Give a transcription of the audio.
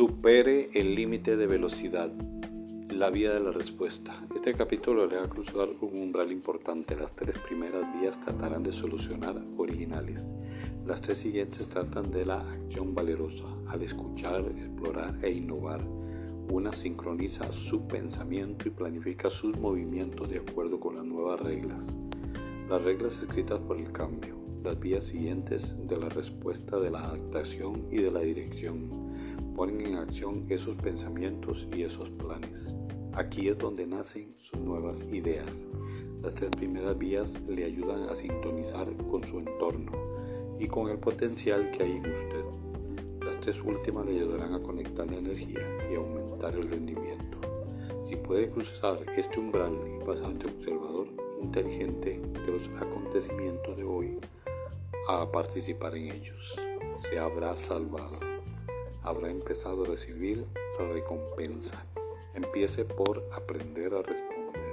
Supere el límite de velocidad. La vía de la respuesta. Este capítulo le va a cruzar un umbral importante. Las tres primeras vías tratarán de solucionar originales. Las tres siguientes tratan de la acción valerosa. Al escuchar, explorar e innovar, una sincroniza su pensamiento y planifica sus movimientos de acuerdo con las nuevas reglas. Las reglas escritas por el cambio las vías siguientes de la respuesta de la adaptación y de la dirección. Ponen en acción esos pensamientos y esos planes. Aquí es donde nacen sus nuevas ideas. Las tres primeras vías le ayudan a sintonizar con su entorno y con el potencial que hay en usted. Las tres últimas le ayudarán a conectar la energía y aumentar el rendimiento. Si puede cruzar este umbral y pasar de observador inteligente de los acontecimientos de hoy a participar en ellos. Se habrá salvado. Habrá empezado a recibir la recompensa. Empiece por aprender a responder